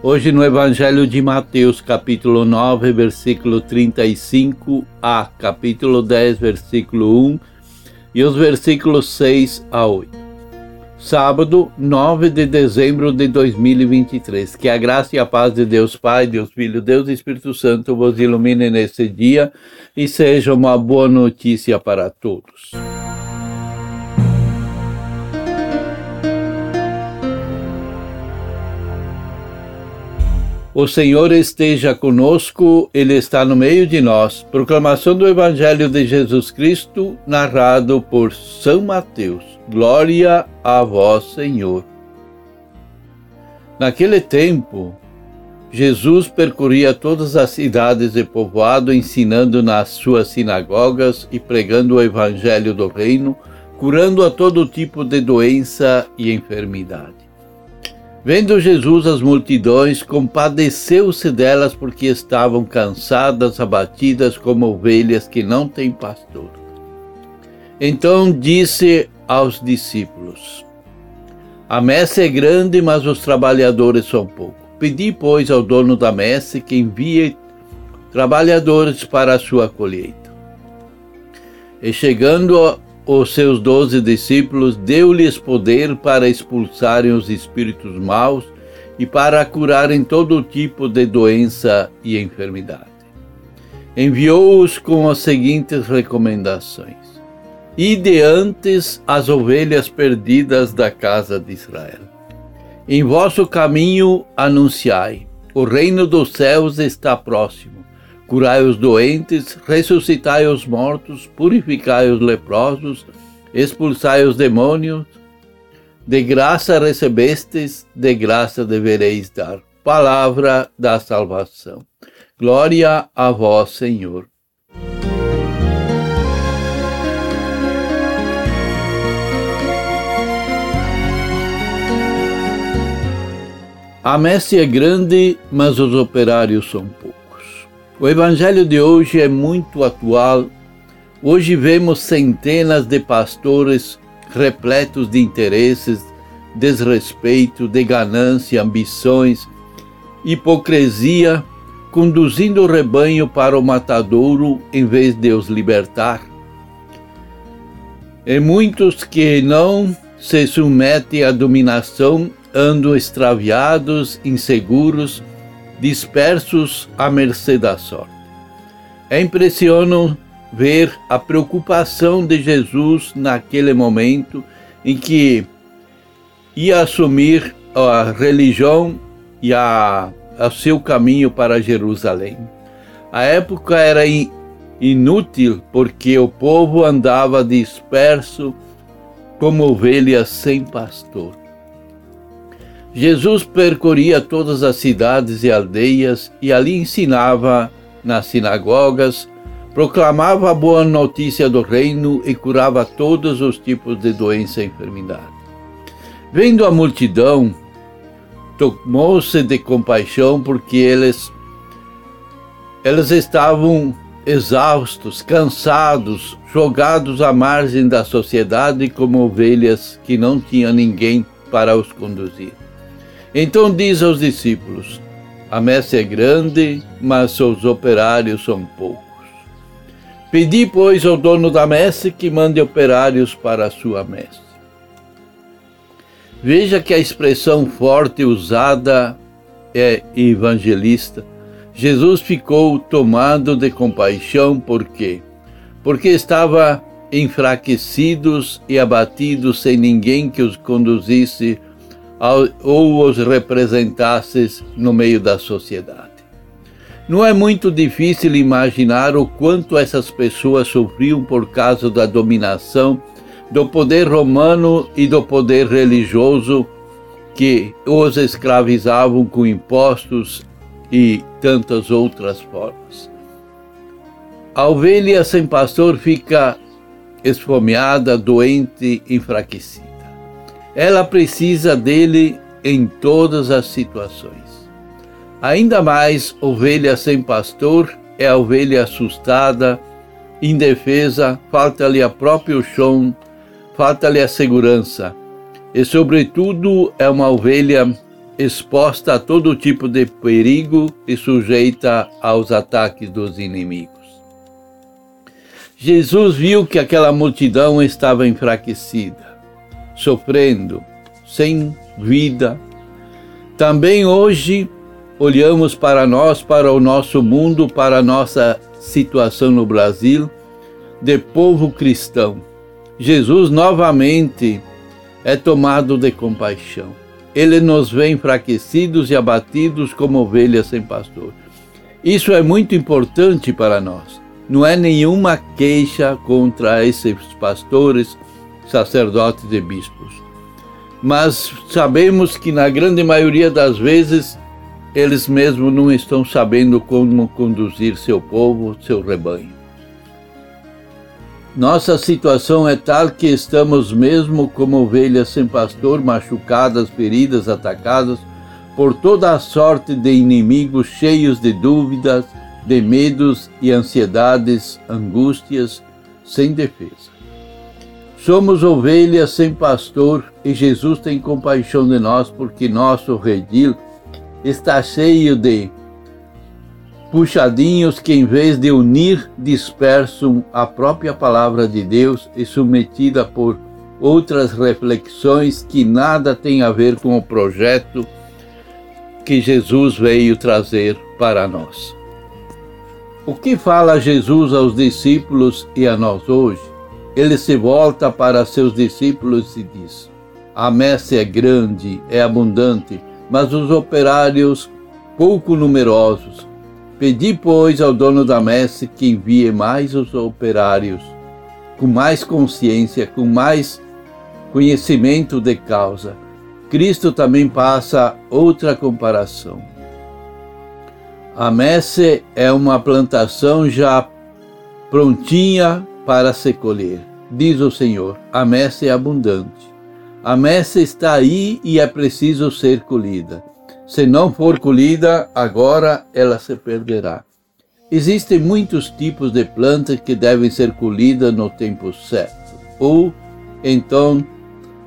Hoje no Evangelho de Mateus, capítulo 9, versículo 35 a capítulo 10, versículo 1 e os versículos 6 a 8. Sábado, 9 de dezembro de 2023. Que a graça e a paz de Deus Pai, Deus Filho, Deus Espírito Santo vos ilumine nesse dia e seja uma boa notícia para todos. O Senhor esteja conosco, Ele está no meio de nós. Proclamação do Evangelho de Jesus Cristo, narrado por São Mateus. Glória a vós, Senhor. Naquele tempo, Jesus percorria todas as cidades e povoado, ensinando nas suas sinagogas e pregando o Evangelho do Reino, curando a todo tipo de doença e enfermidade. Vendo Jesus as multidões, compadeceu-se delas porque estavam cansadas, abatidas como ovelhas que não têm pastor. Então disse aos discípulos: A messe é grande, mas os trabalhadores são poucos. Pedi, pois, ao dono da messe que envie trabalhadores para a sua colheita. E chegando os seus doze discípulos, deu-lhes poder para expulsarem os espíritos maus e para curarem todo tipo de doença e enfermidade. Enviou-os com as seguintes recomendações: Ide antes as ovelhas perdidas da casa de Israel. Em vosso caminho anunciai: o reino dos céus está próximo curai os doentes, ressuscitai os mortos, purificai os leprosos, expulsai os demônios. De graça recebestes, de graça devereis dar. Palavra da salvação. Glória a vós, Senhor. A messe é grande, mas os operários são poucos. O evangelho de hoje é muito atual. Hoje vemos centenas de pastores repletos de interesses, desrespeito, de ganância, ambições, hipocrisia, conduzindo o rebanho para o matadouro em vez de os libertar. E muitos que não se submetem à dominação andam extraviados, inseguros, dispersos à mercê da sorte. É impressionante ver a preocupação de Jesus naquele momento em que ia assumir a religião e a, a seu caminho para Jerusalém. A época era inútil porque o povo andava disperso como ovelhas sem pastor. Jesus percorria todas as cidades e aldeias e ali ensinava nas sinagogas, proclamava a boa notícia do reino e curava todos os tipos de doença e enfermidade. Vendo a multidão, tomou-se de compaixão porque eles, eles estavam exaustos, cansados, jogados à margem da sociedade como ovelhas que não tinham ninguém para os conduzir. Então diz aos discípulos: A messe é grande, mas os operários são poucos. Pedi, pois, ao dono da messe que mande operários para a sua messe. Veja que a expressão forte usada é evangelista. Jesus ficou tomado de compaixão, por quê? Porque estava enfraquecidos e abatidos sem ninguém que os conduzisse ou os representasses no meio da sociedade. Não é muito difícil imaginar o quanto essas pessoas sofriam por causa da dominação do poder romano e do poder religioso que os escravizavam com impostos e tantas outras formas. A ovelha sem pastor fica esfomeada, doente, enfraquecida. Ela precisa dele em todas as situações. Ainda mais, ovelha sem pastor é a ovelha assustada, indefesa, falta-lhe a próprio chão, falta-lhe a segurança. E, sobretudo, é uma ovelha exposta a todo tipo de perigo e sujeita aos ataques dos inimigos. Jesus viu que aquela multidão estava enfraquecida, sofrendo, sem vida. Também hoje olhamos para nós, para o nosso mundo, para a nossa situação no Brasil, de povo cristão. Jesus novamente é tomado de compaixão. Ele nos vê enfraquecidos e abatidos como ovelhas sem pastor. Isso é muito importante para nós não é nenhuma queixa contra esses pastores, sacerdotes e bispos. Mas sabemos que na grande maioria das vezes eles mesmos não estão sabendo como conduzir seu povo, seu rebanho. Nossa situação é tal que estamos mesmo como ovelhas sem pastor, machucadas, feridas, atacadas por toda a sorte de inimigos cheios de dúvidas, de medos e ansiedades, angústias, sem defesa. Somos ovelhas sem pastor e Jesus tem compaixão de nós porque nosso redil está cheio de puxadinhos que, em vez de unir, dispersam a própria palavra de Deus e submetida por outras reflexões que nada tem a ver com o projeto que Jesus veio trazer para nós. O que fala Jesus aos discípulos e a nós hoje? Ele se volta para seus discípulos e diz: A messe é grande, é abundante, mas os operários pouco numerosos. Pedi, pois, ao dono da messe que envie mais os operários, com mais consciência, com mais conhecimento de causa. Cristo também passa outra comparação. A messe é uma plantação já prontinha para se colher. Diz o Senhor: a messe é abundante. A messe está aí e é preciso ser colhida. Se não for colhida, agora ela se perderá. Existem muitos tipos de plantas que devem ser colhidas no tempo certo, ou então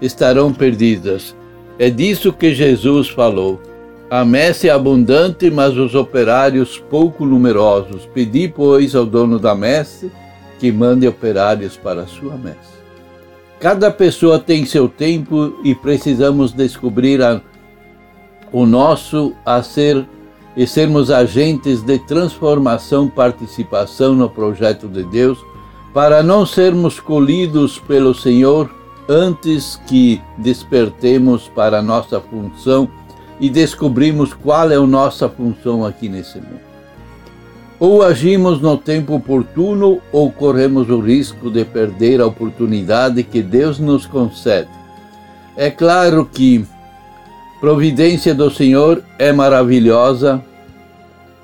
estarão perdidas. É disso que Jesus falou. A messe é abundante, mas os operários pouco numerosos. Pedi, pois, ao dono da messe que mande operários para a sua messe. Cada pessoa tem seu tempo e precisamos descobrir a, o nosso a ser e sermos agentes de transformação, participação no projeto de Deus, para não sermos colhidos pelo Senhor antes que despertemos para a nossa função e descobrimos qual é a nossa função aqui nesse mundo. Ou agimos no tempo oportuno ou corremos o risco de perder a oportunidade que Deus nos concede. É claro que providência do Senhor é maravilhosa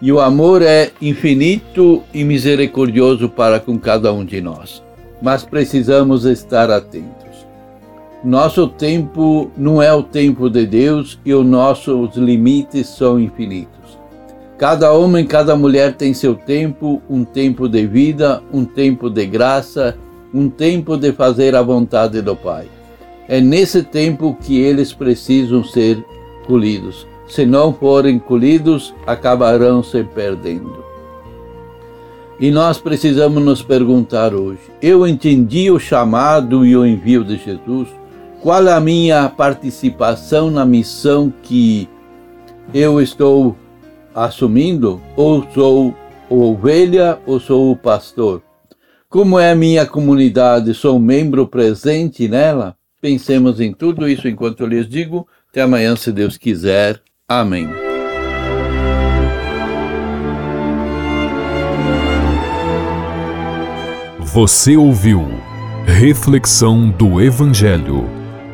e o amor é infinito e misericordioso para com cada um de nós. Mas precisamos estar atentos. Nosso tempo não é o tempo de Deus e os nossos limites são infinitos. Cada homem, cada mulher tem seu tempo, um tempo de vida, um tempo de graça, um tempo de fazer a vontade do Pai. É nesse tempo que eles precisam ser colhidos. Se não forem colhidos, acabarão se perdendo. E nós precisamos nos perguntar hoje: eu entendi o chamado e o envio de Jesus? Qual a minha participação na missão que eu estou assumindo? Ou sou ovelha ou sou o pastor? Como é a minha comunidade? Sou membro presente nela? Pensemos em tudo isso enquanto eu lhes digo. Até amanhã, se Deus quiser. Amém. Você ouviu Reflexão do Evangelho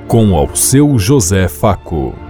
com ao seu José Faco.